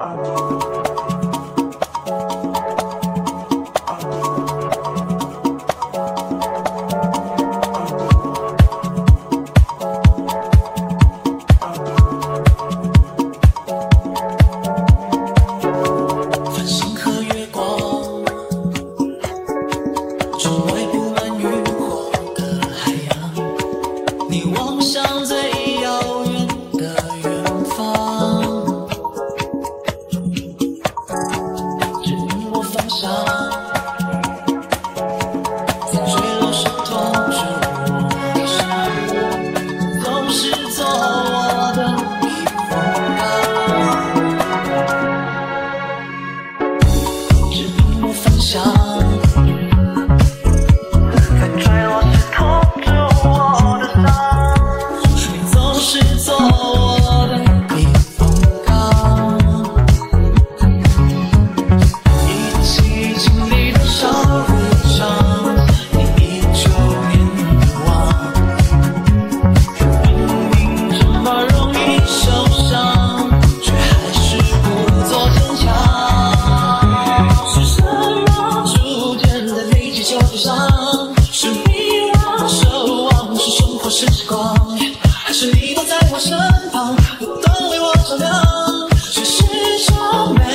Amen. 在我身旁，不断为我照亮，却始终没。